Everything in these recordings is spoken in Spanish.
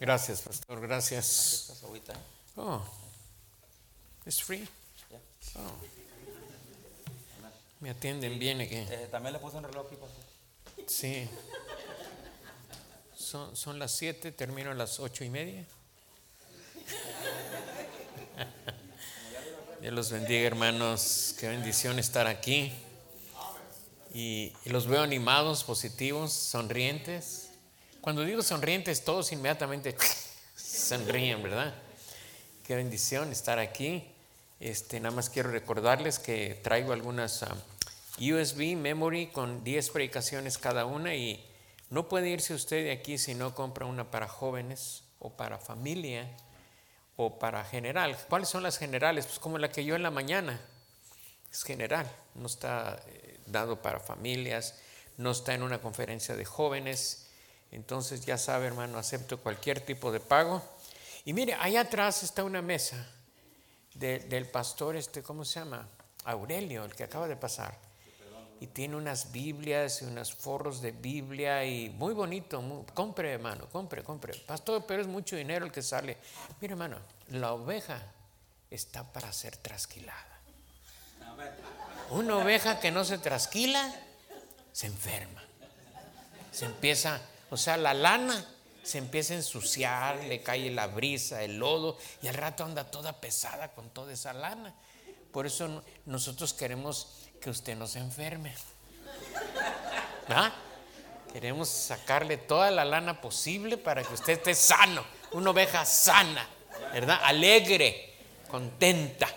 Gracias, pastor, gracias. ¿eh? Oh, it's free. Oh. Me atienden bien aquí. Eh, también le puse un reloj aquí, pastor. Sí. Son, son las siete, termino a las ocho y media. Dios los bendiga, hermanos. Qué bendición estar aquí. Y, y los veo animados, positivos, sonrientes. Cuando digo sonrientes, todos inmediatamente sonríen, ¿verdad? Qué bendición estar aquí. Este, nada más quiero recordarles que traigo algunas ah, USB memory con 10 predicaciones cada una y no puede irse usted de aquí si no compra una para jóvenes o para familia o para general. ¿Cuáles son las generales? Pues como la que yo en la mañana. Es general, no está eh, dado para familias, no está en una conferencia de jóvenes. Entonces ya sabe, hermano, acepto cualquier tipo de pago. Y mire, allá atrás está una mesa de- del pastor, este, ¿cómo se llama? Aurelio, el que acaba de pasar. Y tiene unas Biblias y unos forros de Biblia y muy bonito. compre, hermano, compre, compre. Pastor, pero es mucho dinero el que sale. Mire, hermano, la oveja está para ser trasquilada. Una oveja que no se trasquila se enferma. Se empieza, o sea, la lana se empieza a ensuciar, le cae la brisa, el lodo, y al rato anda toda pesada con toda esa lana. Por eso no- nosotros queremos que usted no se enferme. ¿Ah? Queremos sacarle toda la lana posible para que usted esté sano, una oveja sana, ¿verdad? Alegre, contenta.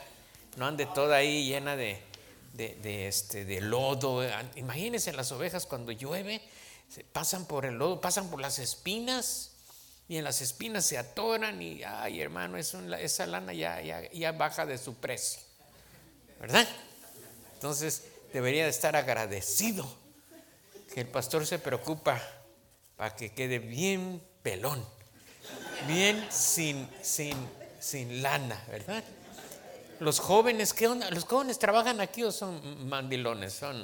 No ande toda ahí llena de, de, de, este, de lodo. Imagínense las ovejas cuando llueve, pasan por el lodo, pasan por las espinas y en las espinas se atoran y, ay hermano, es esa lana ya, ya, ya baja de su precio, ¿verdad? Entonces debería de estar agradecido que el pastor se preocupa para que quede bien pelón, bien sin, sin, sin lana, ¿verdad? Los jóvenes, ¿qué onda? ¿Los jóvenes trabajan aquí o son mandilones? Son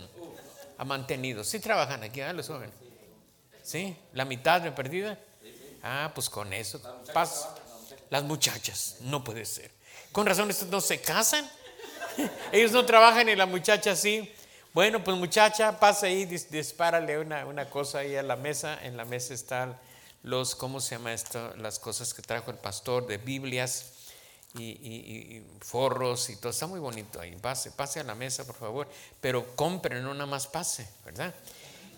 mantenidos. Sí trabajan aquí, ¿verdad? Los jóvenes. ¿Sí? ¿La mitad de perdida? Ah, pues con eso. Pas- Las muchachas, no puede ser. Con razón, estos no se casan. Ellos no trabajan y la muchacha sí. Bueno, pues muchacha, pasa ahí, dis- dispárale una, una cosa ahí a la mesa. En la mesa están los, ¿cómo se llama esto? Las cosas que trajo el pastor de Biblias y, y- y forros y todo. Está muy bonito ahí. Pase, pase a la mesa, por favor. Pero compre, no nada más pase, ¿verdad?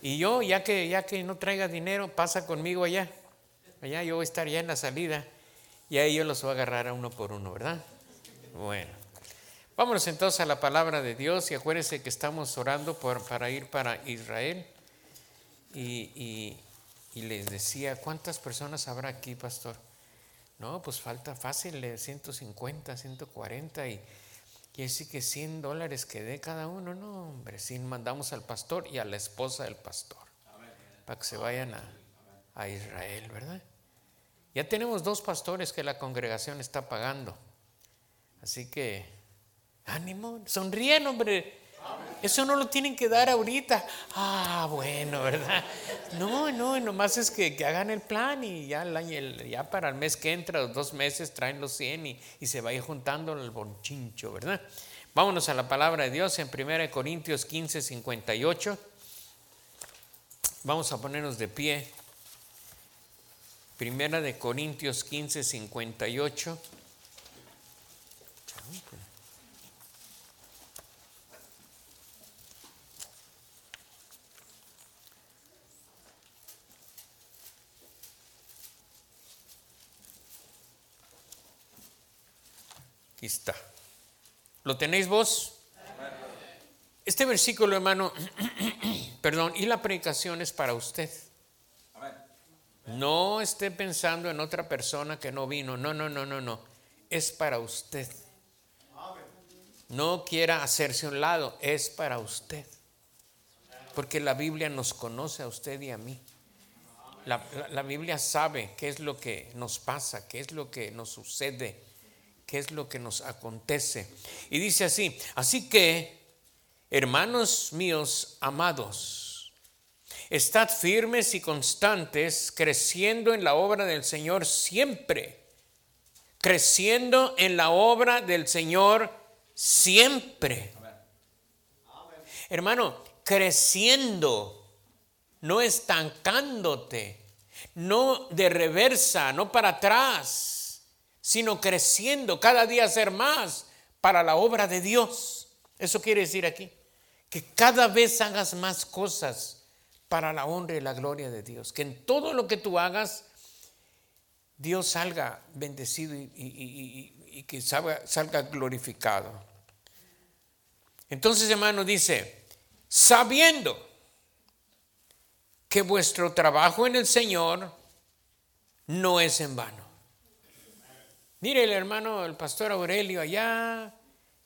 Y yo, ya que, ya que no traiga dinero, pasa conmigo allá. Allá yo voy a estar ya en la salida y ahí yo los voy a agarrar a uno por uno, ¿verdad? Bueno. Vámonos entonces a la palabra de Dios y acuérdense que estamos orando por, para ir para Israel. Y, y- y les decía, ¿cuántas personas habrá aquí, pastor? No, pues falta fácil, de 150, 140 y y así que 100 dólares que dé cada uno. No, hombre, si mandamos al pastor y a la esposa del pastor para que se vayan a, a Israel, ¿verdad? Ya tenemos dos pastores que la congregación está pagando. Así que, ánimo, sonríen, hombre. Eso no lo tienen que dar ahorita. Ah, bueno, ¿verdad? No, no, nomás es que, que hagan el plan y ya, el ya para el mes que entra, los dos meses, traen los 100 y, y se va a ir juntando el bonchincho, ¿verdad? Vámonos a la palabra de Dios en 1 Corintios 15, 58. Vamos a ponernos de pie. Primera de Corintios 15, 58. Está. ¿Lo tenéis vos? Este versículo, hermano, perdón, y la predicación es para usted. No esté pensando en otra persona que no vino. No, no, no, no, no. Es para usted. No quiera hacerse un lado. Es para usted. Porque la Biblia nos conoce a usted y a mí. La Biblia sabe qué es lo que nos pasa, qué es lo que nos sucede, qué es lo que nos acontece. Y dice así, así que, hermanos míos amados, Estad firmes y constantes, creciendo en la obra del Señor siempre. Creciendo en la obra del Señor siempre. Hermano, creciendo, no estancándote, no de reversa, no para atrás, sino creciendo, cada día ser más para la obra de Dios. Eso quiere decir aquí, que cada vez hagas más cosas para la honra y la gloria de Dios, que en todo lo que tú hagas, Dios salga bendecido y, que salga, salga glorificado. Entonces, hermano, dice, sabiendo que vuestro trabajo en el Señor no es en vano. Mire el hermano, el pastor Aurelio allá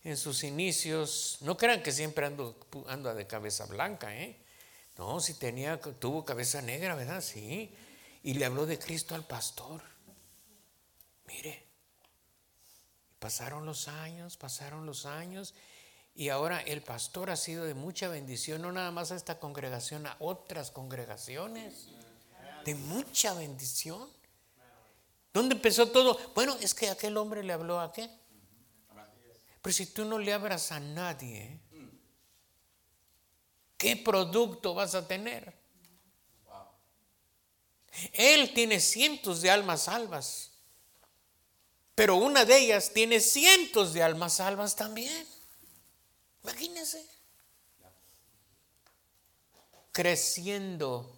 en sus inicios, no crean que siempre ando, anda de cabeza blanca, ¿eh? No, si tenía, tuvo cabeza negra, ¿verdad? Sí. Y le habló de Cristo al pastor. Mire, pasaron los años, pasaron los años, y ahora el pastor ha sido de mucha bendición, no nada más a esta congregación, a otras congregaciones, de mucha bendición. ¿Dónde empezó todo? Bueno, es que aquel hombre le habló a qué. Pero si tú no le abras a nadie, ¿qué producto vas a tener? Él tiene cientos de almas salvas, pero una de ellas tiene cientos de almas salvas también. Imagínense. Creciendo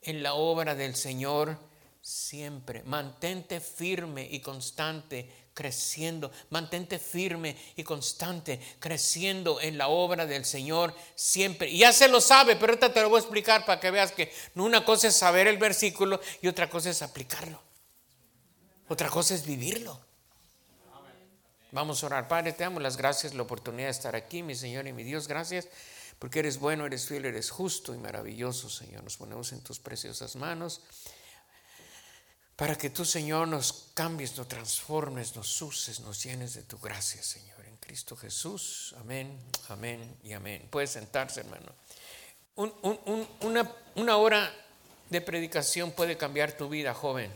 en la obra del Señor siempre. Mantente firme y constante, creciendo. Mantente firme y constante, creciendo en la obra del Señor siempre. Y ya se lo sabe, pero ahorita te lo voy a explicar para que veas que una cosa es saber el versículo y otra cosa es aplicarlo. Otra cosa es vivirlo. Vamos a orar. Padre, te damos las gracias, la oportunidad de estar aquí, mi Señor y mi Dios. Gracias porque eres bueno, eres fiel, eres justo y maravilloso, Señor. Nos ponemos en tus preciosas manos para que tú, Señor, nos cambies, nos transformes, nos uses, nos llenes de tu gracia, Señor. En Cristo Jesús. Amén, amén y amén. Puedes sentarse, hermano. una, una hora de predicación puede cambiar tu vida, joven.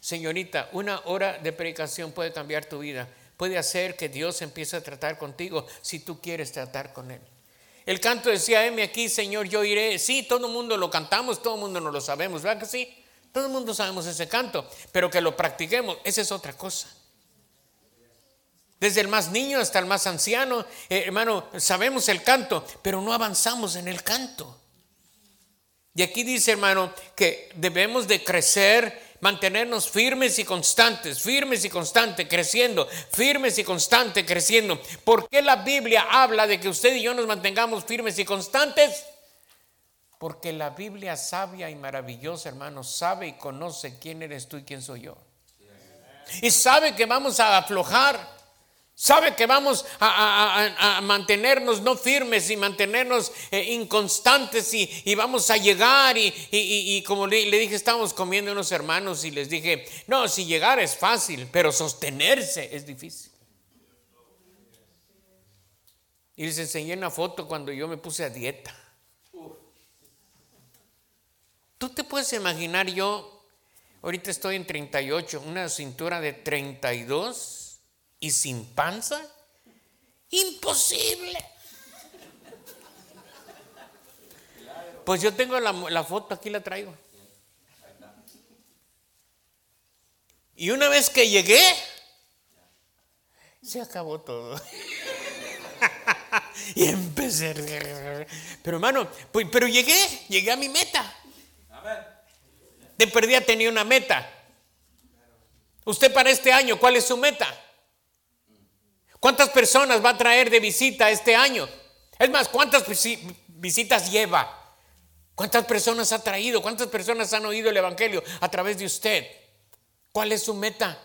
Señorita, una hora de predicación puede cambiar tu vida puede hacer que Dios empiece a tratar contigo si tú quieres tratar con Él. El canto decía, heme aquí, Señor, yo iré. Sí, todo el mundo lo cantamos, todo el mundo no lo sabemos, ¿verdad que sí? Todo el mundo sabemos ese canto, pero que lo practiquemos, esa es otra cosa. Desde el más niño hasta el más anciano, eh, hermano, sabemos el canto, pero no avanzamos en el canto. Y aquí dice, hermano, que debemos de crecer mantenernos firmes y constantes, firmes y constantes, creciendo, firmes y constantes, creciendo. ¿Por qué la Biblia habla de que usted y yo nos mantengamos firmes y constantes? Porque la Biblia sabia y maravillosa, hermano, sabe y conoce quién eres tú y quién soy yo. Y sabe que vamos a aflojar Sabe que vamos a, mantenernos no firmes y mantenernos eh, inconstantes y, vamos a llegar y, como le, le, dije, estábamos comiendo unos hermanos y les dije, no, si llegar es fácil, pero sostenerse es difícil. Y les enseñé una foto cuando yo me puse a dieta. Tú te puedes imaginar yo, ahorita estoy en 38, una cintura de 32 y sin panza? Imposible. Pues yo tengo la, foto, aquí la traigo. Y una vez que llegué, se acabó todo. y empecé. Pero hermano, pues, pero llegué, llegué a mi meta. De perdida tenía una meta. Usted para este año, ¿cuál es su meta? ¿Cuántas personas va a traer de visita este año? Es más, ¿cuántas visitas lleva? ¿Cuántas personas ha traído? ¿Cuántas personas han oído el Evangelio a través de usted? ¿Cuál es su meta?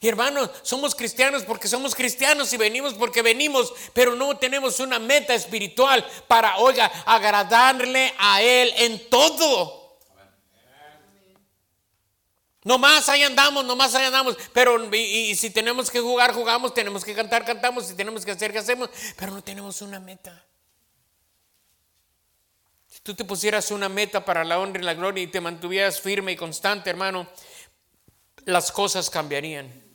Y hermanos, somos cristianos porque somos cristianos y venimos porque venimos, pero no tenemos una meta espiritual para, oiga, agradarle a Él en todo. Nomás ahí andamos, nomás ahí andamos. Pero y, si tenemos que jugar, jugamos. Tenemos que cantar, cantamos. Si tenemos que hacer, ¿qué hacemos? Pero no tenemos una meta. Si tú te pusieras una meta para la honra y la gloria y te mantuvieras firme y constante, hermano, las cosas cambiarían.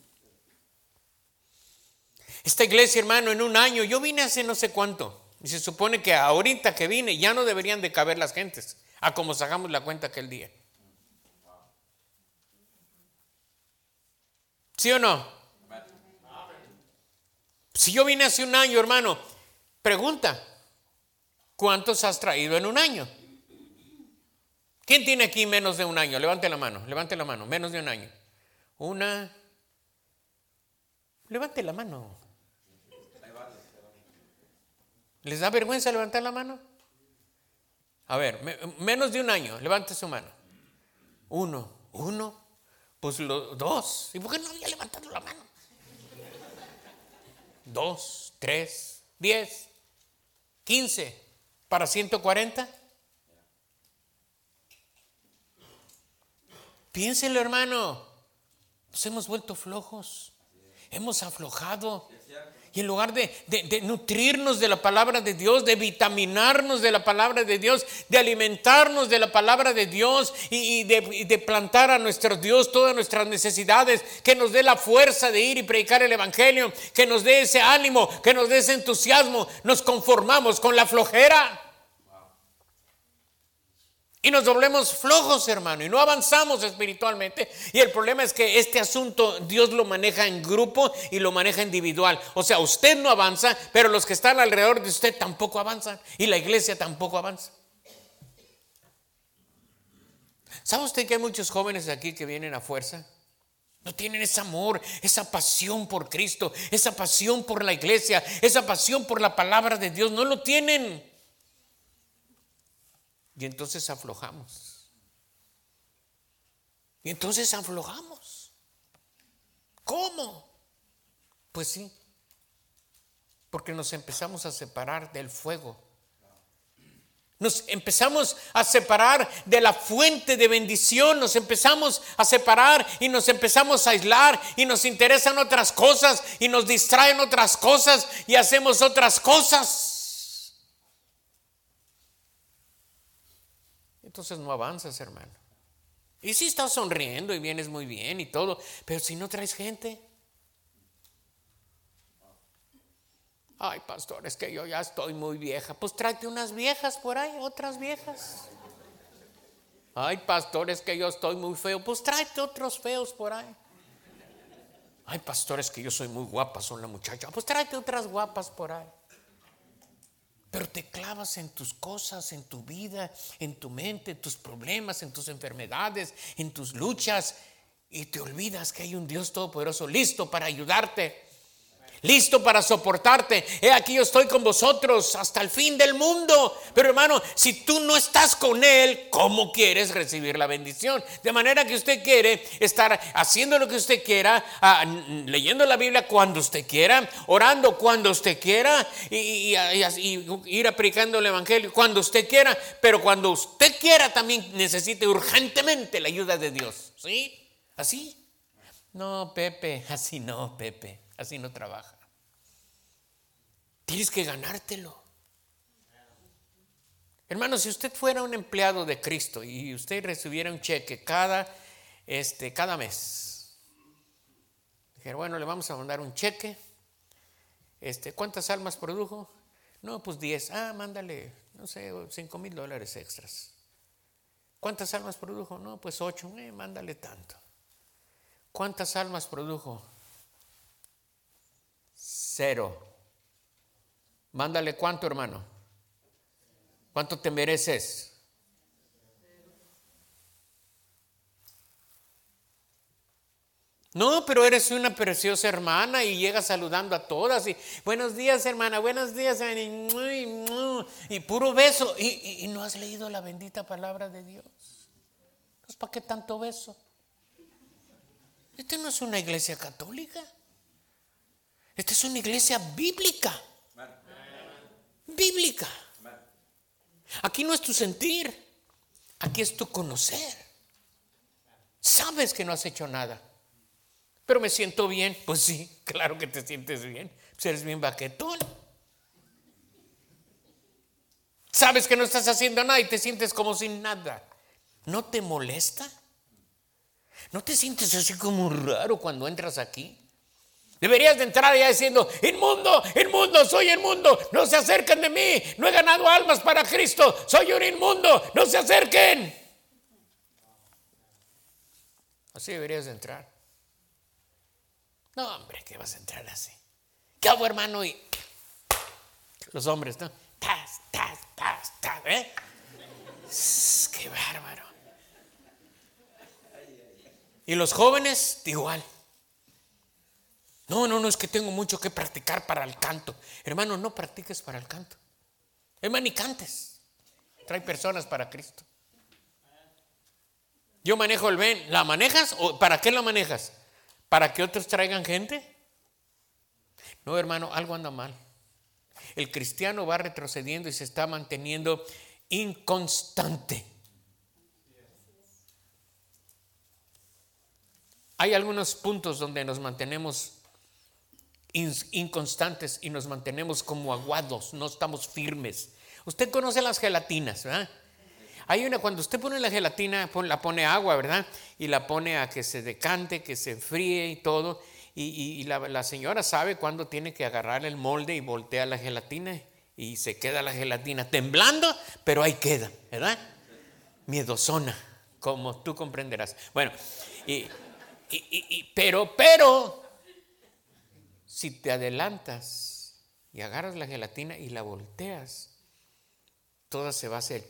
Esta iglesia, hermano, en un año, yo vine hace no sé cuánto, y se supone que ahorita que vine ya no deberían de caber las gentes, a como sacamos la cuenta aquel día. ¿Sí o no? Si yo vine hace un año, hermano, pregunta, ¿cuántos has traído en un año? ¿Quién tiene aquí menos de un año? Levante la mano, levante la mano, menos de un año. Una. Levante la mano. ¿Les da vergüenza levantar la mano? A ver, menos de un año, levante su mano. Uno, uno, pues dos. ¿Y por qué no había levantado la mano? Dos, tres, diez, quince, para 140. Piénselo, hermano. Nos hemos vuelto flojos. Hemos aflojado. Y en lugar de, nutrirnos de la palabra de Dios, de vitaminarnos de la palabra de Dios, de alimentarnos de la palabra de Dios y, de, plantar a nuestro Dios todas nuestras necesidades, que nos dé la fuerza de ir y predicar el Evangelio, que nos dé ese ánimo, que nos dé ese entusiasmo, nos conformamos con la flojera. Y nos doblemos flojos, hermano, y no avanzamos espiritualmente. Y el problema es que este asunto Dios lo maneja en grupo y lo maneja individual. O sea, usted no avanza, pero los que están alrededor de usted tampoco avanzan. Y la iglesia tampoco avanza. ¿Sabe usted que hay muchos jóvenes aquí que vienen a fuerza? No tienen ese amor, esa pasión por Cristo, esa pasión por la iglesia, esa pasión por la palabra de Dios. No lo tienen. Y entonces aflojamos. Y entonces aflojamos. ¿Cómo? Pues sí, porque nos empezamos a separar del fuego. Nos empezamos a separar de la fuente de bendición, nos empezamos a separar y nos empezamos a aislar y nos interesan otras cosas y nos distraen otras cosas y hacemos otras cosas. Entonces no avanzas, hermano. Y si estás sonriendo y vienes muy bien y todo, pero si no traes gente. Ay, pastor, es que yo ya estoy muy vieja. Pues tráete unas viejas por ahí, otras viejas. Ay, pastor, es que yo estoy muy feo. Pues tráete otros feos por ahí. Ay, pastor, es que yo soy muy guapa, son la muchacha. Pues tráete otras guapas por ahí. Pero te clavas en tus cosas, en tu vida, en tu mente, en tus problemas, en tus enfermedades, en tus luchas. Y te olvidas que hay un Dios todopoderoso listo para ayudarte listo para soportarte. He aquí yo estoy con vosotros hasta el fin del mundo. Pero hermano, si tú no estás con Él, ¿cómo quieres recibir la bendición? De manera que usted quiere estar haciendo lo que usted quiera, ah, leyendo la Biblia cuando usted quiera, orando cuando usted quiera y, ir aplicando el Evangelio cuando usted quiera. Pero cuando usted quiera también necesite urgentemente la ayuda de Dios. ¿Sí? ¿Así? No, Pepe, así no, Pepe. Así no trabaja. Tienes que ganártelo. Hermano, si usted fuera un empleado de Cristo y usted recibiera un cheque cada, este, cada mes, dijera, bueno, le vamos a mandar un cheque. Este, ¿Cuántas almas produjo? No, pues 10. Ah, mándale, no sé, 5 mil dólares extras. ¿Cuántas almas produjo? No, pues 8. Eh, mándale tanto. ¿Cuántas almas produjo? Cero. Mándale cuánto, hermano. ¿Cuánto te mereces? No, pero eres una preciosa hermana y llegas saludando a todas y buenos días hermana, buenos días y, puro beso y, no has leído la bendita palabra de Dios. Pues ¿para qué tanto beso? Esta no es una iglesia católica. Esta es una iglesia bíblica. Bíblica. Aquí no es tu sentir, aquí es tu conocer. Sabes que no has hecho nada, pero me siento bien. Pues sí, claro que te sientes bien. Pues eres bien baquetón. Sabes que no estás haciendo nada y te sientes como sin nada. ¿No te molesta? ¿No te sientes así como raro cuando entras aquí? Deberías de entrar ya diciendo, inmundo, inmundo, soy inmundo, no se acerquen de mí, no he ganado almas para Cristo, soy un inmundo, no se acerquen. Así deberías de entrar. No, hombre, ¿qué vas a entrar así? ¿Qué hago, hermano? Y los hombres, ¿no? Tas, tas, tas, tas, ¿eh? Qué bárbaro. Y los jóvenes, igual. No, no, no, es que tengo mucho que practicar para el canto. Hermano, no practiques para el canto. Hermano, ni cantes. Trae personas para Cristo. Yo manejo el ven. ¿La manejas o para qué la manejas? ¿Para que otros traigan gente? No, hermano, algo anda mal. El cristiano va retrocediendo y se está manteniendo inconstante. Hay algunos puntos donde nos mantenemos inconstantes y nos mantenemos como aguados, no estamos firmes. Usted conoce las gelatinas, ¿verdad? Hay una, cuando usted pone la gelatina, la pone agua, ¿verdad? Y la pone a que se decante, que se enfríe y todo. Y, la, señora sabe cuándo tiene que agarrar el molde y voltea la gelatina y se queda la gelatina temblando, pero ahí queda, ¿verdad? Miedosona, como tú comprenderás. Bueno, y, pero, pero, si te adelantas y agarras la gelatina y la volteas, toda se va a hacer,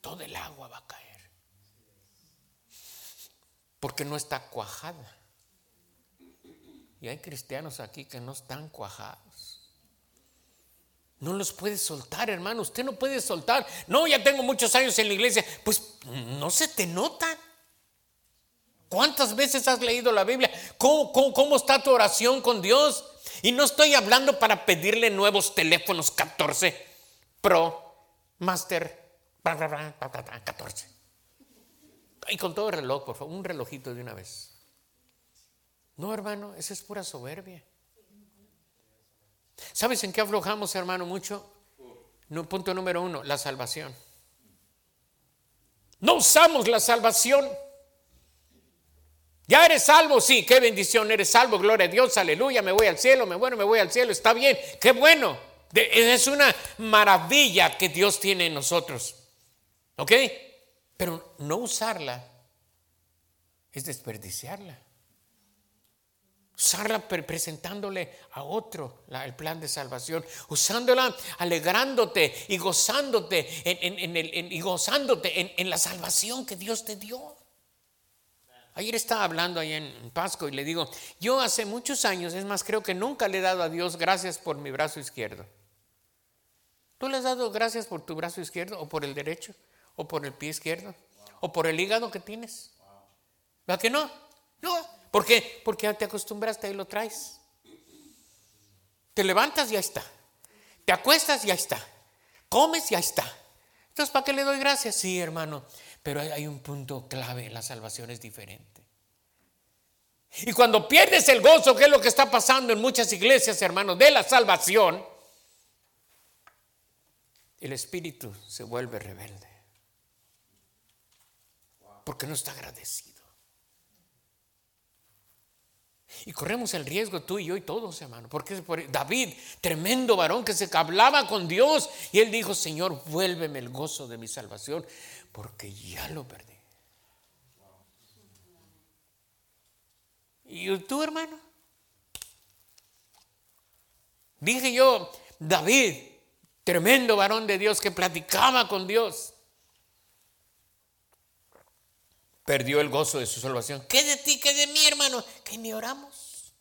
todo el agua va a caer. Porque no está cuajada. Y hay cristianos aquí que no están cuajados. No los puede soltar, hermano. Usted no puede soltar. No, ya tengo muchos años en la iglesia. Pues no se te nota. ¿Cuántas veces has leído la Biblia? ¿Cómo, está tu oración con Dios? Y no estoy hablando para pedirle nuevos teléfonos 14 Pro, Master, 14. Y con todo el reloj, por favor, un relojito de una vez. No, hermano, esa es pura soberbia. ¿Sabes en qué aflojamos, hermano, mucho? No, punto número uno, la salvación. No usamos la salvación. Ya eres salvo, sí, qué bendición, eres salvo, gloria a Dios, aleluya, me voy al cielo, me bueno, me voy al cielo, está bien, qué bueno. Es una maravilla que Dios tiene en nosotros. ¿Ok? Pero no usarla es desperdiciarla. Usarla presentándole a otro el plan de salvación, usándola alegrándote y gozándote y gozándote en la salvación que Dios te dio. Ayer estaba hablando ahí en Pasco y le digo, yo hace muchos años, es más, creo que nunca le he dado a Dios gracias por mi brazo izquierdo. ¿Tú le has dado gracias por tu brazo izquierdo o por el derecho o por el pie izquierdo o por el hígado que tienes? ¿Verdad que no? No. ¿Por qué? Porque te acostumbraste y lo traes. Te levantas y ya está. Te acuestas y ya está. Comes y ya está. Entonces, ¿para qué le doy gracias? Sí, hermano. Pero hay un punto clave, la salvación es diferente. Y cuando pierdes el gozo, que es lo que está pasando en muchas iglesias, hermanos, de la salvación, el espíritu se vuelve rebelde. Porque no está agradecido. Y corremos el riesgo tú y yo y todos, hermano. Porque David, tremendo varón que se hablaba con Dios. Y él dijo, Señor, vuélveme el gozo de mi salvación porque ya lo perdí. ¿Y tú, hermano? Dije yo, David, tremendo varón de Dios que platicaba con Dios, perdió el gozo de su salvación. ¿Qué de ti, qué de mí, hermano? Que ni oramos.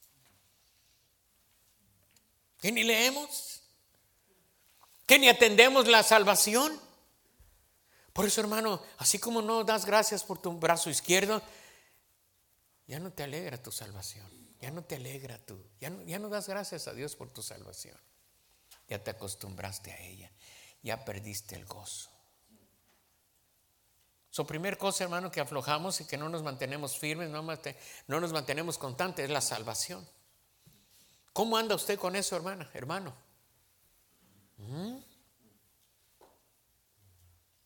Que ni leemos. Que ni atendemos la salvación. Por eso, hermano, así como no das gracias por tu brazo izquierdo, ya no te alegra tu salvación. Ya no te alegra tú. Ya no, das gracias a Dios por tu salvación. Ya te acostumbraste a ella. Ya perdiste el gozo. Su primer cosa, hermano, que aflojamos y que no nos mantenemos firmes, no, no nos mantenemos constantes, es la salvación. ¿Cómo anda usted con eso, hermana, hermano? ¿Mm?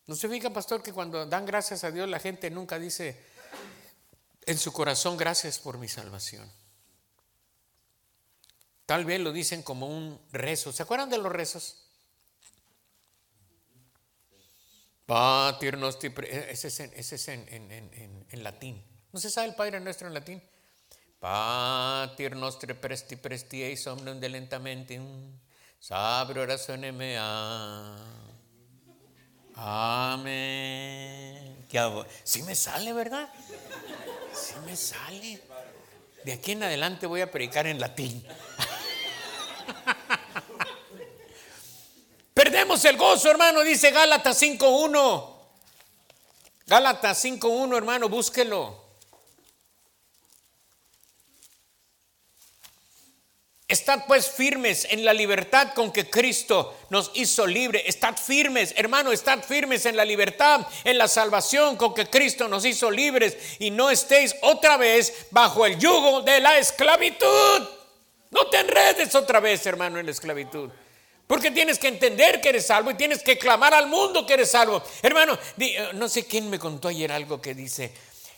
¿No se fija, pastor, que cuando dan gracias a Dios la gente nunca dice en su corazón gracias por mi salvación? Tal vez lo dicen como un rezo. ¿Se acuerdan de los rezos? Pater nostri, ese es, en, ese es en, en, en, latín. ¿No se sabe el Padre Nuestro en latín? Pater nostri presti presti eis omnium delentamente sabre orazione mea. Amén. Sí me sale, ¿verdad? Sí me sale. De aquí en adelante voy a predicar en latín. Perdemos el gozo, hermano, dice Gálatas 5.1. Gálatas 5.1, hermano, búsquelo. Estad pues firmes en la libertad con que Cristo nos hizo libre. Estad firmes, hermano, estad firmes en la libertad, en la salvación con que Cristo nos hizo libres y no estéis otra vez bajo el yugo de la esclavitud. No te enredes otra vez, hermano, en la esclavitud. Porque tienes que entender que eres salvo y tienes que clamar al mundo que eres salvo. Hermano, eh, no sé quién me contó ayer algo que dice,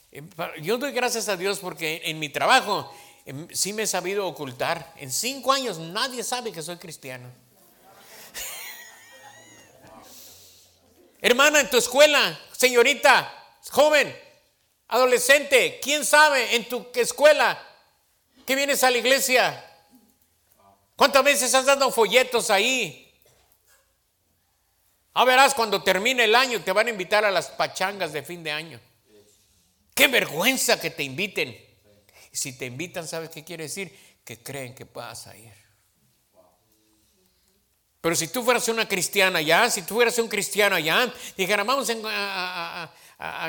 eh, yo doy gracias a Dios porque en mi trabajo sí me he sabido ocultar. En cinco años nadie sabe que soy cristiano. Hermana, en tu escuela, señorita, joven, adolescente, ¿quién sabe en tu escuela que vienes a la iglesia? ¿Cuántas veces has dado folletos ahí? Ah, verás, cuando termine el año te van a invitar a las pachangas de fin de año. Qué vergüenza que te inviten. Si te invitan, ¿sabes qué quiere decir? Que creen que puedas ir. Pero si tú fueras una cristiana ya, si tú fueras un cristiano allá, dijera, vamos a,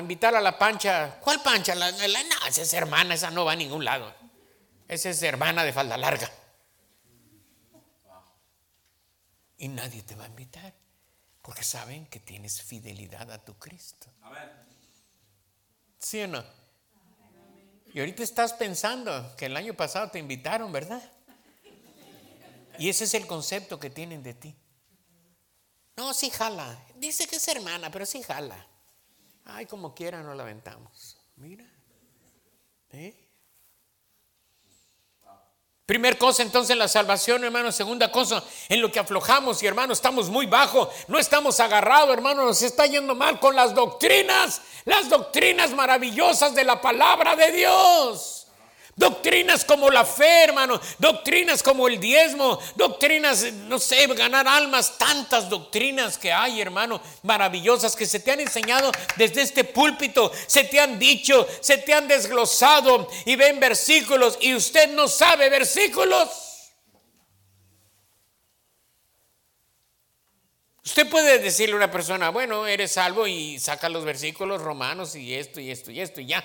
invitar a la pancha. ¿Cuál pancha? La, no, esa es hermana, esa no va a ningún lado. Esa es hermana de falda larga. Y nadie te va a invitar. Porque saben que tienes fidelidad a tu Cristo. ¿Sí o no? Y ahorita estás pensando que el año pasado te invitaron, ¿verdad? Y ese es el concepto que tienen de ti. No, sí jala. Dice que es hermana, pero sí jala. Ay, como quiera no la aventamos. Mira. ¿Eh? Primer cosa entonces la salvación, hermano. Segunda cosa, en lo que aflojamos y hermano, estamos muy bajo. No estamos agarrados, hermano. Nos está yendo mal con las doctrinas. Las doctrinas maravillosas de la palabra de Dios. Doctrinas como la fe, hermano. Doctrinas como el diezmo. Doctrinas, no sé, ganar almas. Tantas doctrinas que hay, hermano, maravillosas que se te han enseñado desde este púlpito. Se te han dicho, se te han desglosado y ven versículos y usted no sabe versículos. Usted puede decirle a una persona, bueno, eres salvo y saca los versículos romanos y esto y esto y esto y ya.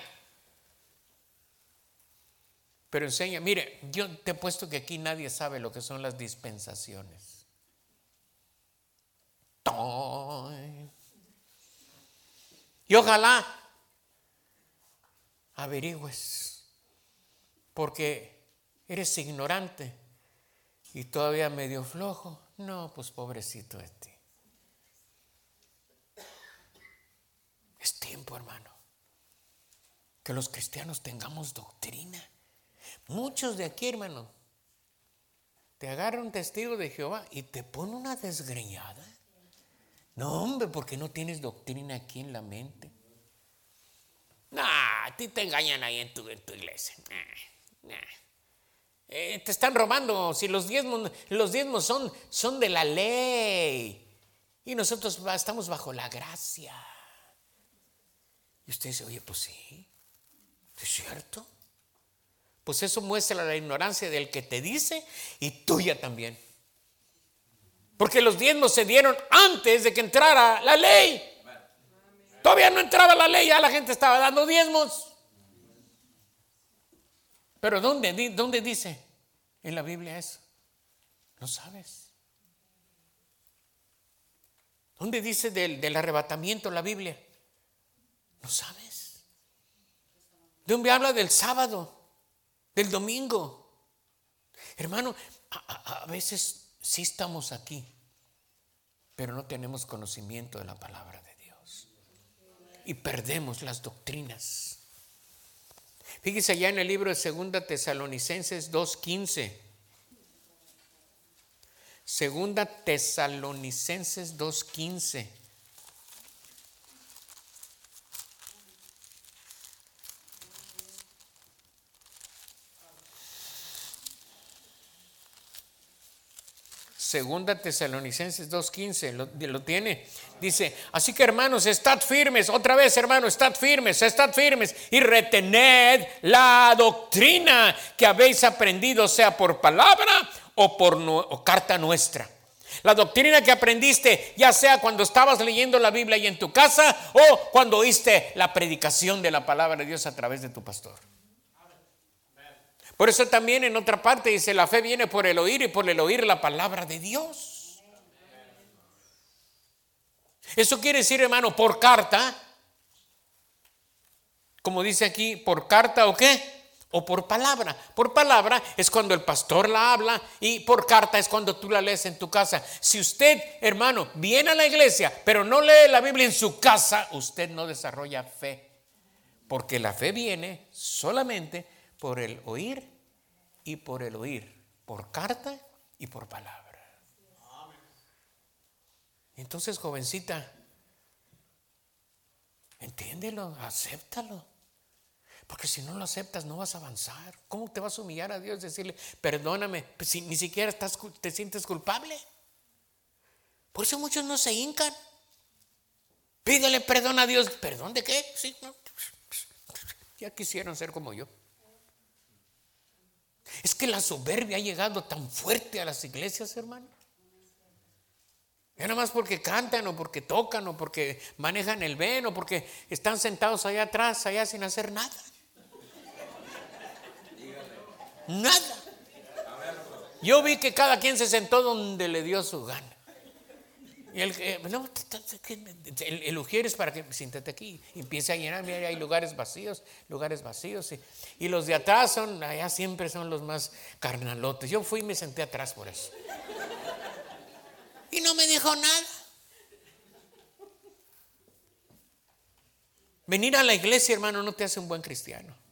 Pero enseña, mire, yo te he puesto que aquí nadie sabe lo que son las dispensaciones. Y ojalá averigües, porque eres ignorante y todavía medio flojo. No, pues pobrecito de ti. Es tiempo, hermano, que los cristianos tengamos doctrina. Muchos de aquí, hermano, te agarra un testigo de Jehová y te pone una desgreñada. No, hombre, porque no tienes doctrina aquí en la mente. No, a ti te engañan ahí en tu, iglesia. Eh, te están robando. Si los diezmos, los diezmos son, son de la ley. Y nosotros estamos bajo la gracia. Y usted dice, oye, pues sí, ¿es cierto? Pues eso muestra la ignorancia del que te dice y tuya también. Porque los diezmos se dieron antes de que entrara la ley. Todavía no entraba la ley, ya la gente estaba dando diezmos. Pero ¿dónde, dónde dice en la Biblia eso? No sabes. ¿Dónde dice del, del arrebatamiento la Biblia? No sabes. ¿De dónde habla del sábado? Del domingo. Hermano, a, veces sí estamos aquí, pero no tenemos conocimiento de la palabra de Dios. y perdemos las doctrinas. Fíjese ya en el libro de Segunda Tesalonicenses 2.15. Segunda Tesalonicenses 2.15. Segunda Tesalonicenses 2.15, lo, tiene. Dice, así que hermanos, estad firmes, otra vez hermanos, estad firmes, estad firmes y retened la doctrina que habéis aprendido, sea por palabra o por o carta nuestra. La doctrina que aprendiste, ya sea cuando estabas leyendo la Biblia y en tu casa o cuando oíste la predicación de la palabra de Dios a través de tu pastor. Por eso también en otra parte dice, la fe viene por el oír y por el oír la palabra de Dios. Eso quiere decir, hermano, por carta, como dice aquí, por carta o qué, o por palabra. Por palabra es cuando el pastor la habla y por carta es cuando tú la lees en tu casa. Si usted, hermano, viene a la iglesia, pero no lee la Biblia en su casa, usted no desarrolla fe. Porque la fe viene solamente por el oír y por el oír, por carta y por palabra. Entonces, jovencita, entiéndelo, acéptalo. Porque si no lo aceptas, no vas a avanzar. ¿Cómo te vas a humillar a Dios? Decirle, perdóname, pues si ni siquiera te sientes culpable. Por eso muchos no se hincan. Pídele perdón a Dios. ¿Perdón de qué? Sí, Ya quisieron ser como yo. Es que la soberbia ha llegado tan fuerte a las iglesias, hermano. Ya nada más porque cantan o porque tocan o porque manejan el ven o porque están sentados allá atrás, allá sin hacer nada. Nada. Yo vi que cada quien se sentó donde le dio su gana. El, el, el, es para que siéntate aquí y empiece a llenar. Mira, hay lugares vacíos, lugares vacíos. Y, y, los de atrás son, allá siempre son los más carnalotes. Yo fui y me senté atrás por eso. Y no me dijo nada. Venir a la iglesia, hermano, no te hace un buen cristiano.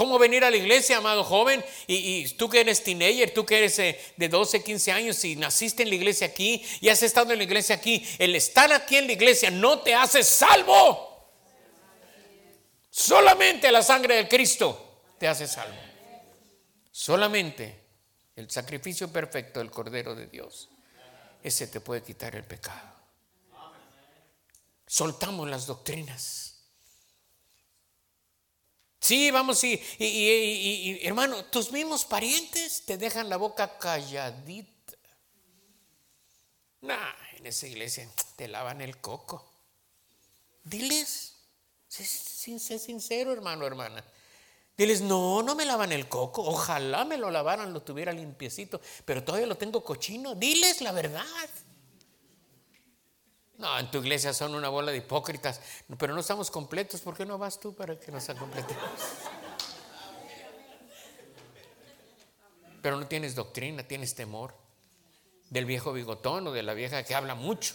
¿Cómo venir a la iglesia, amado joven? Y, tú que eres teenager, tú que eres eh, de 12, 15 años y naciste en la iglesia aquí y has estado en la iglesia aquí, el estar aquí en la iglesia no te hace salvo. Solamente la sangre de Cristo te hace salvo. Solamente el sacrificio perfecto del Cordero de Dios. Ese te puede quitar el pecado. Soltamos las doctrinas. Sí, vamos, y, y, y, hermano, tus mismos parientes te dejan la boca calladita. Nah, en esa iglesia te lavan el coco. Diles, sé, sé sincero, hermano, hermana. Diles, no, no me lavan el coco. Ojalá me lo lavaran, lo tuviera limpiecito, pero todavía lo tengo cochino. Diles la verdad. No, en tu iglesia son una bola de hipócritas, pero no estamos completos. ¿Por qué no vas tú para que nos completemos? Pero no tienes doctrina, tienes temor del viejo bigotón o de la vieja que habla mucho.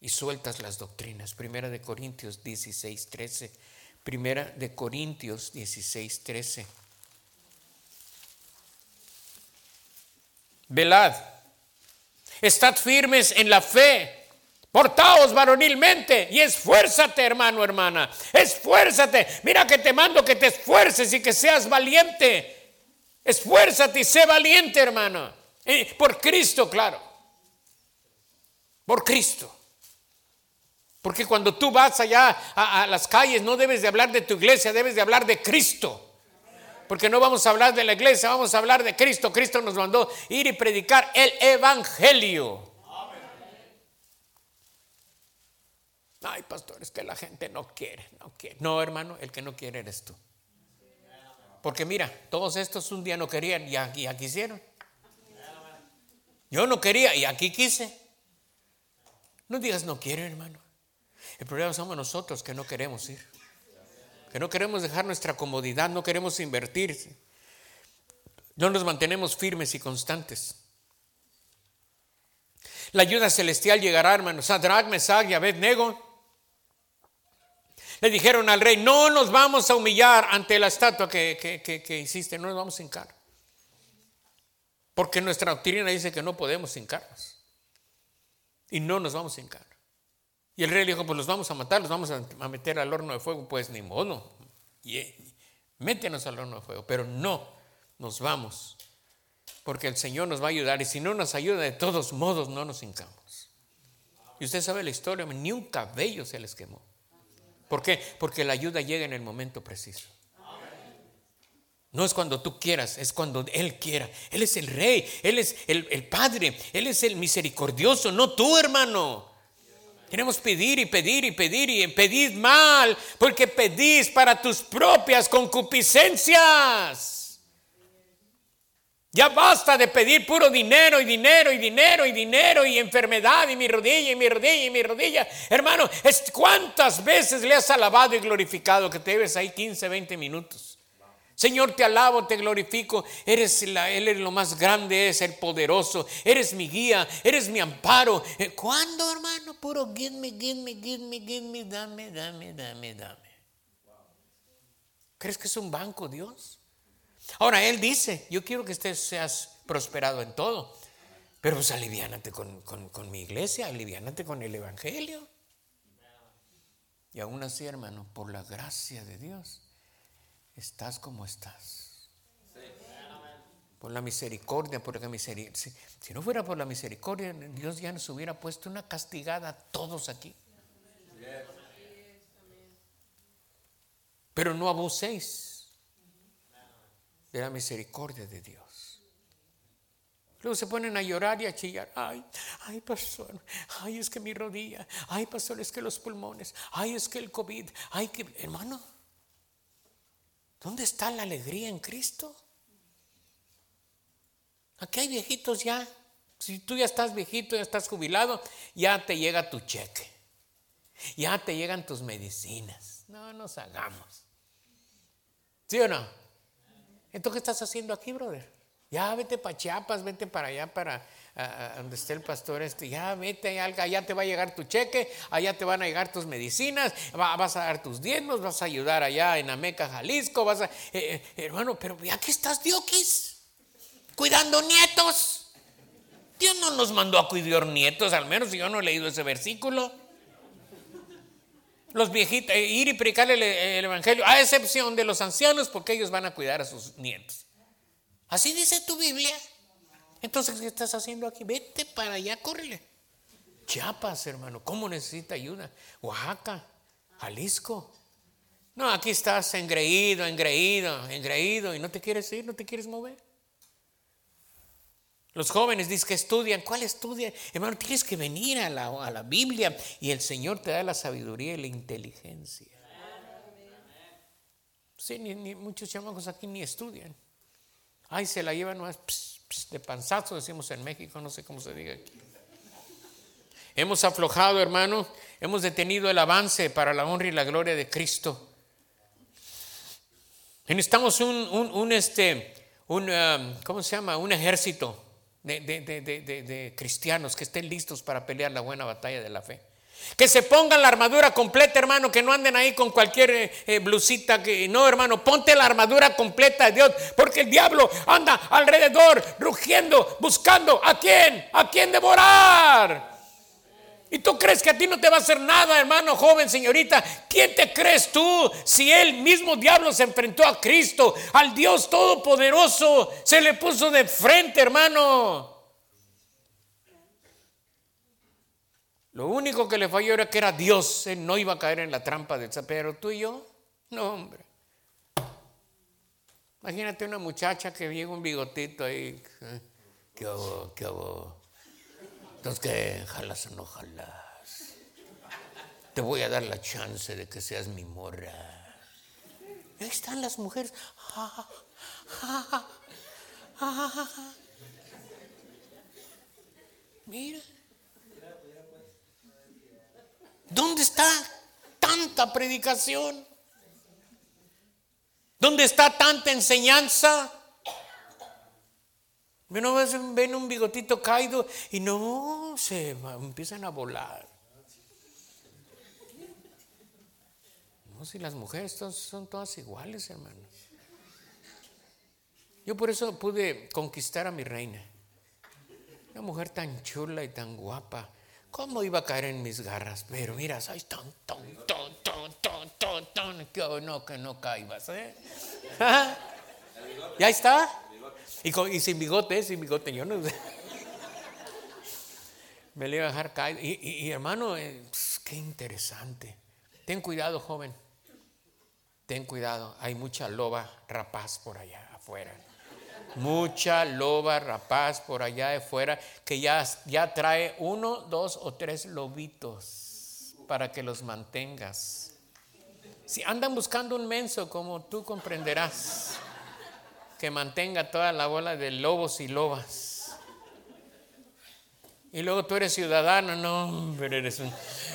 Y sueltas las doctrinas. Primera de Corintios 16, 13. Primera de Corintios 16, 13. Velad Estad firmes en la fe. Portaos varonilmente y esfuérzate, hermano, hermana. Esfuérzate. Mira que te mando que te esfuerces y que seas valiente. Esfuérzate y sé valiente, hermano. por Cristo, claro. Por Cristo. Porque cuando tú vas allá a, a las calles no debes de hablar de tu iglesia, debes de hablar de Cristo porque no vamos a hablar de la iglesia, vamos a hablar de Cristo. Cristo nos mandó ir y predicar el Evangelio. Ay, pastor, es que la gente no quiere, no quiere. No, hermano, el que no quiere eres tú. Porque mira, todos estos un día no querían y aquí, ya quisieron. Yo no quería y aquí quise. No digas no quiero, hermano. El problema somos nosotros que no queremos ir que no queremos dejar nuestra comodidad, no queremos invertir, no nos mantenemos firmes y constantes. La ayuda celestial llegará, hermanos. Sadrach, Mesach y Abednego le dijeron al rey, no nos vamos a humillar ante la estatua que, que hiciste, no nos vamos a hincar. Porque nuestra doctrina dice que no podemos hincarnos. Y no nos vamos a hincar. Y el rey le dijo, pues los vamos a matar, los vamos a meter al horno de fuego. Pues ni modo. Y, métenos al horno de fuego. Pero no nos vamos. Porque el Señor nos va a ayudar. Y si no nos ayuda, de todos modos no nos hincamos. Y usted sabe la historia, ni un cabello se les quemó. ¿Por qué? Porque la ayuda llega en el momento preciso. No es cuando tú quieras, es cuando Él quiera. Él es el rey, Él es el, el, Padre, Él es el misericordioso, no tú hermano. Queremos pedir y pedir y pedir y pedid mal, porque pedís para tus propias concupiscencias. Ya basta de pedir puro dinero y dinero y dinero y dinero y enfermedad y mi rodilla y mi rodilla y mi rodilla. Hermano, ¿cuántas veces le has alabado y glorificado que te ves ahí 15, 20 minutos? Señor, te alabo, te glorifico. Eres la, Él es lo más grande, es el poderoso. Eres mi guía, eres mi amparo. Eh, ¿Cuándo, hermano? Puro give me, give me, give me, give me, dame, dame, dame, dame. ¿Crees que es un banco, Dios? Ahora, Él dice, yo quiero que usted seas prosperado en todo, pero pues aliviánate con, con mi iglesia, aliviánate con el Evangelio. Y aún así, hermano, por la gracia de Dios, estás como estás. Por la misericordia, porque misericordia. Si, si, no fuera por la misericordia, Dios ya nos hubiera puesto una castigada a todos aquí. Pero no abuséis de la misericordia de Dios. Luego se ponen a llorar y a chillar. Ay, ay, pastor. Ay, es que mi rodilla. Ay, pastor, es que los pulmones. Ay, es que el COVID. Ay, que. Hermano, ¿dónde está la alegría en Cristo? Aquí hay viejitos ya. Si tú ya estás viejito, ya estás jubilado, ya te llega tu cheque. Ya te llegan tus medicinas. No nos hagamos. ¿Sí o no? Entonces, ¿qué estás haciendo aquí, brother? Ya vete para Chiapas, vete para allá, para donde esté el pastor este. Ya vete, allá te va a llegar tu cheque, allá te van a llegar tus medicinas, vas a dar tus diezmos, vas a ayudar allá en Ameca, Jalisco, vas a... Eh, eh, hermano, pero ya que estás, Diokis, cuidando nietos. Dios no nos mandó a cuidar nietos, al menos yo no he leído ese versículo los viejitos, eh, ir y predicarle el, Evangelio, a excepción de los ancianos, porque ellos van a cuidar a sus nietos. Así dice tu Biblia. Entonces, ¿qué estás haciendo aquí? Vete para allá, córrele. Chiapas, hermano, ¿cómo necesita ayuda? Oaxaca, Jalisco. No, aquí estás engreído, engreído, engreído y no te quieres ir, no te quieres mover. Los jóvenes dicen que estudian. ¿Cuál estudian? Hermano, tienes que venir a la, Biblia y el Señor te da la sabiduría y la inteligencia. Sí, ni, muchos chamacos aquí ni estudian. Ay, se la llevan más de panzazo, decimos en México, no sé cómo se diga aquí. Hemos aflojado, hermano, hemos detenido el avance para la honra y la gloria de Cristo. Necesitamos un, un, este, un, um, ¿cómo se llama? Un ejército de, cristianos que estén listos para pelear la buena batalla de la fe. Que se pongan la armadura completa, hermano, que no anden ahí con cualquier eh, eh, blusita. Que, no, hermano, ponte la armadura completa de Dios, porque el diablo anda alrededor, rugiendo, buscando a quién, a quién devorar. ¿Y tú crees que a ti no te va a hacer nada, hermano joven, señorita? ¿Quién te crees tú si el mismo diablo se enfrentó a Cristo, al Dios Todopoderoso? Se le puso de frente, hermano. Lo único que le falló era que era Dios. Él no iba a caer en la trampa de pero tú y yo, no, hombre. Imagínate una muchacha que llega un bigotito ahí. ¿Qué hago? ¿Qué hago? Entonces, ¿qué? ¿Jalas o no jalas? Te voy a dar la chance de que seas mi morra. ahí están las mujeres. Mira. ¿Dónde está tanta predicación? ¿Dónde está tanta enseñanza? No ven un bigotito caído y no se empiezan a volar. No, si las mujeres son todas iguales, hermano. Yo por eso pude conquistar a mi reina. Una mujer tan chula y tan guapa. ¿Cómo iba a caer en mis garras? Pero mira, soy ton, ton, ton, ton, ton, ton, ton. Que no, que no caibas, ¿eh? ¿Ya está? Y, sin bigote, sin bigote, yo no sé. Me le iba a dejar caer. Y, hermano, eh, qué interesante. Ten cuidado, joven. Ten cuidado. Hay mucha loba rapaz por allá afuera. Mucha loba rapaz por allá afuera que ya, ya trae uno, dos o tres lobitos para que los mantengas. Si andan buscando un menso, como tú comprenderás que mantenga toda la bola de lobos y lobas. Y luego tú eres ciudadano, no, hombre, eres,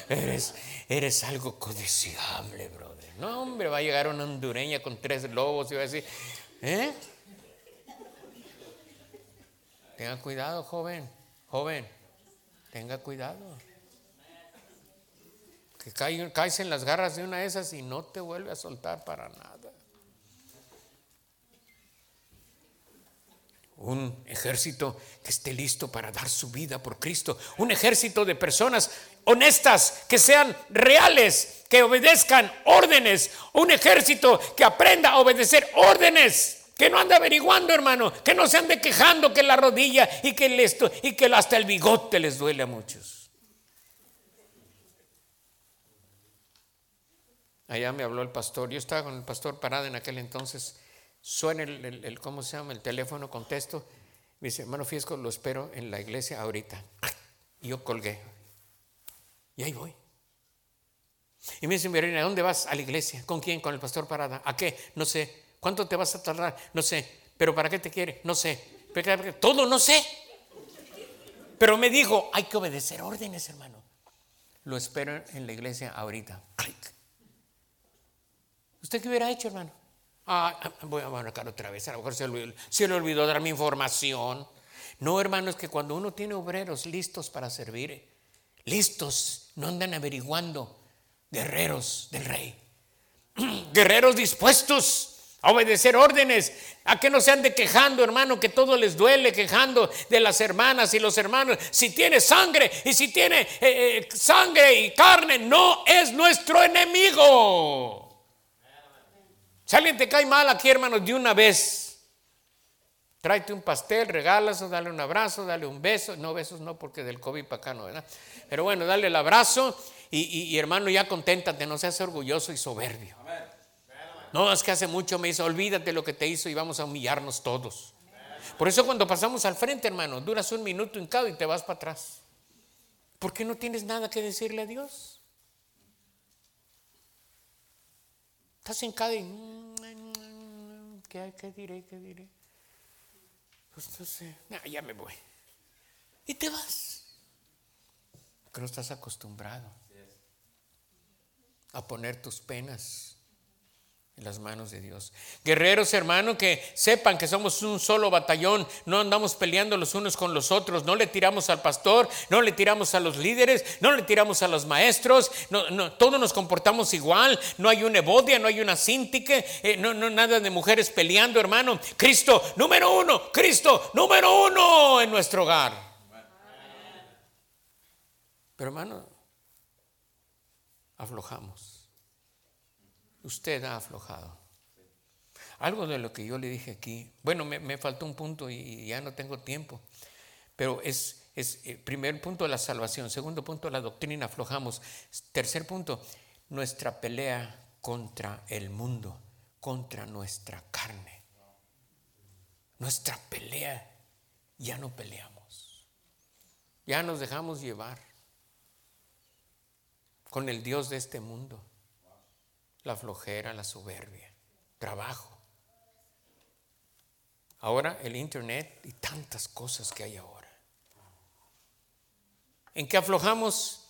eres, eres algo codiciable, brother. No, hombre, va a llegar una hondureña con tres lobos y va a decir, ¿eh? Tenga cuidado, joven, joven, tenga cuidado. Que caes en las garras de una de esas y no te vuelve a soltar para nada. un ejército que esté listo para dar su vida por Cristo, un ejército de personas honestas, que sean reales, que obedezcan órdenes, un ejército que aprenda a obedecer órdenes. Que no ande averiguando, hermano, que no se ande quejando que la rodilla y que, esto, y que hasta el bigote les duele a muchos. Allá me habló el pastor, yo estaba con el pastor parado en aquel entonces Suena el, ¿cómo se llama? El teléfono, contesto. Me dice, hermano Fiesco, lo espero en la iglesia ahorita. Y yo colgué. Y ahí voy. Y me dice, ¿a dónde vas? A la iglesia. ¿Con quién? Con el pastor Parada. ¿A qué? No sé. ¿Cuánto te vas a tardar? No sé. ¿Pero para qué te quiere? No sé. Todo no sé. Pero me dijo, hay que obedecer órdenes, hermano. Lo espero en la iglesia ahorita. ¿Usted qué hubiera hecho, hermano? Ah, voy a marcar otra vez, a lo mejor se le, olvidó, se le olvidó dar mi información. No, hermano, es que cuando uno tiene obreros listos para servir, listos, no andan averiguando, guerreros del rey, guerreros dispuestos a obedecer órdenes, a que no se ande quejando, hermano, que todo les duele, quejando de las hermanas y los hermanos. Si tiene sangre y si tiene eh, eh, sangre y carne, no es nuestro enemigo. Si alguien te cae mal aquí, hermanos, de una vez, tráete un pastel, regálaselo, dale un abrazo, dale un beso. No, besos no, porque del COVID para acá no, ¿verdad? Pero bueno, dale el abrazo y, hermano, ya conténtate, no seas orgulloso y soberbio. No, es que hace mucho me hizo, olvídate lo que te hizo y vamos a humillarnos todos. Por eso cuando pasamos al frente, hermano, duras un minuto hincado y te vas para atrás. ¿Por qué no tienes nada que decirle a Dios? Estás hincado y ¿qué, diré? ¿Qué diré? Pues no sé, ya me voy. Y te vas. Porque no estás acostumbrado a poner tus penas en las manos de Dios. Guerreros, hermano, que sepan que somos un solo batallón, no andamos peleando los unos con los otros, no le tiramos al pastor, no le tiramos a los líderes, no le tiramos a los maestros, no, todos nos comportamos igual, no hay una ebodia, no hay una sintique, eh, no, no nada de mujeres peleando, hermano. Cristo número uno, Cristo número uno en nuestro hogar. Pero hermano, aflojamos usted ha aflojado. Algo de lo que yo le dije aquí, bueno, me, faltó un punto y, ya no tengo tiempo, pero es, es eh, primer punto la salvación, segundo punto la doctrina, aflojamos. Tercer punto, nuestra pelea contra el mundo, contra nuestra carne. Nuestra pelea, ya no peleamos, ya nos dejamos llevar con el Dios de este mundo la flojera, la soberbia, trabajo. Ahora el Internet y tantas cosas que hay ahora. ¿En qué aflojamos?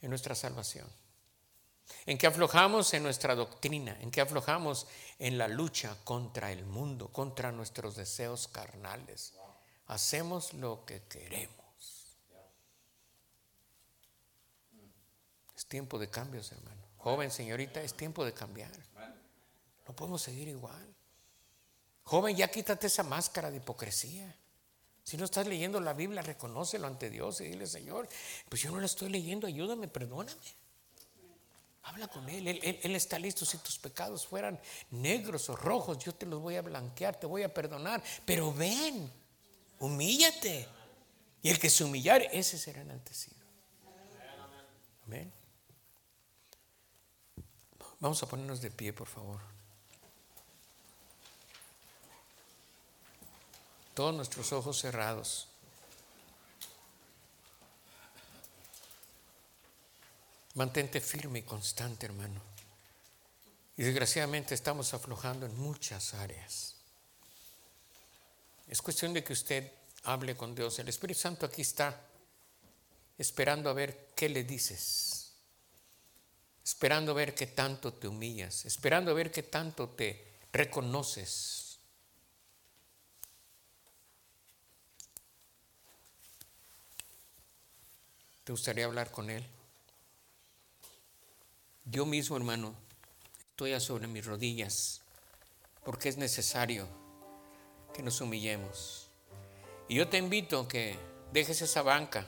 En nuestra salvación. ¿En qué aflojamos? En nuestra doctrina. ¿En qué aflojamos? En la lucha contra el mundo, contra nuestros deseos carnales. hacemos lo que queremos. Es tiempo de cambios, hermano. Joven, señorita, es tiempo de cambiar. No podemos seguir igual. Joven, ya quítate esa máscara de hipocresía. Si no estás leyendo la Biblia, reconócelo ante Dios y dile, Señor, pues yo no la estoy leyendo, ayúdame, perdóname. Habla con él. él. Él, está listo. Si tus pecados fueran negros o rojos, yo te los voy a blanquear, te voy a perdonar. Pero ven, humíllate. Y el que se humillare, ese será enaltecido. Amén. Vamos a ponernos de pie, por favor. Todos nuestros ojos cerrados. Mantente firme y constante, hermano. Y desgraciadamente estamos aflojando en muchas áreas. Es cuestión de que usted hable con Dios. El Espíritu Santo aquí está esperando a ver qué le dices. Esperando ver qué tanto te humillas. Esperando ver qué tanto te reconoces. ¿Te gustaría hablar con Él? Yo mismo, hermano, estoy sobre mis rodillas porque es necesario que nos humillemos. Y yo te invito a que dejes esa banca.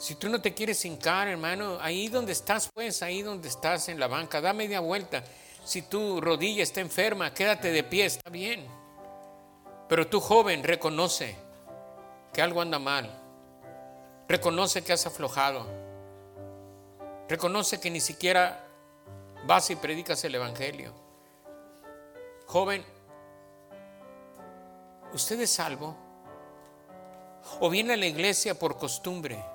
Si tú no te quieres hincar, hermano, ahí donde estás, pues, ahí donde estás en la banca, da media vuelta. Si tu rodilla está enferma, quédate de pie, está bien. Pero tú joven, reconoce que algo anda mal. Reconoce que has aflojado. Reconoce que ni siquiera vas y predicas el Evangelio. Joven, ¿usted es salvo? ¿O viene a la iglesia por costumbre?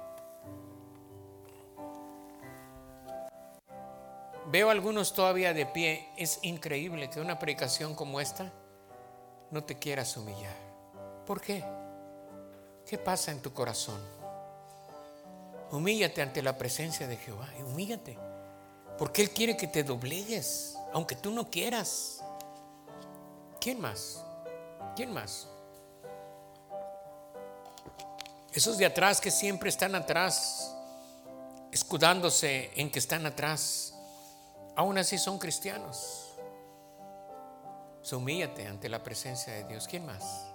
Veo algunos todavía de pie. Es increíble que una predicación como esta no te quieras humillar. ¿Por qué? ¿Qué pasa en tu corazón? Humíllate ante la presencia de Jehová. Humíllate. Porque Él quiere que te doblegues, aunque tú no quieras. ¿Quién más? ¿Quién más? Esos de atrás que siempre están atrás, escudándose en que están atrás, aún así son cristianos. humíllate ante la presencia de Dios. ¿Quién más?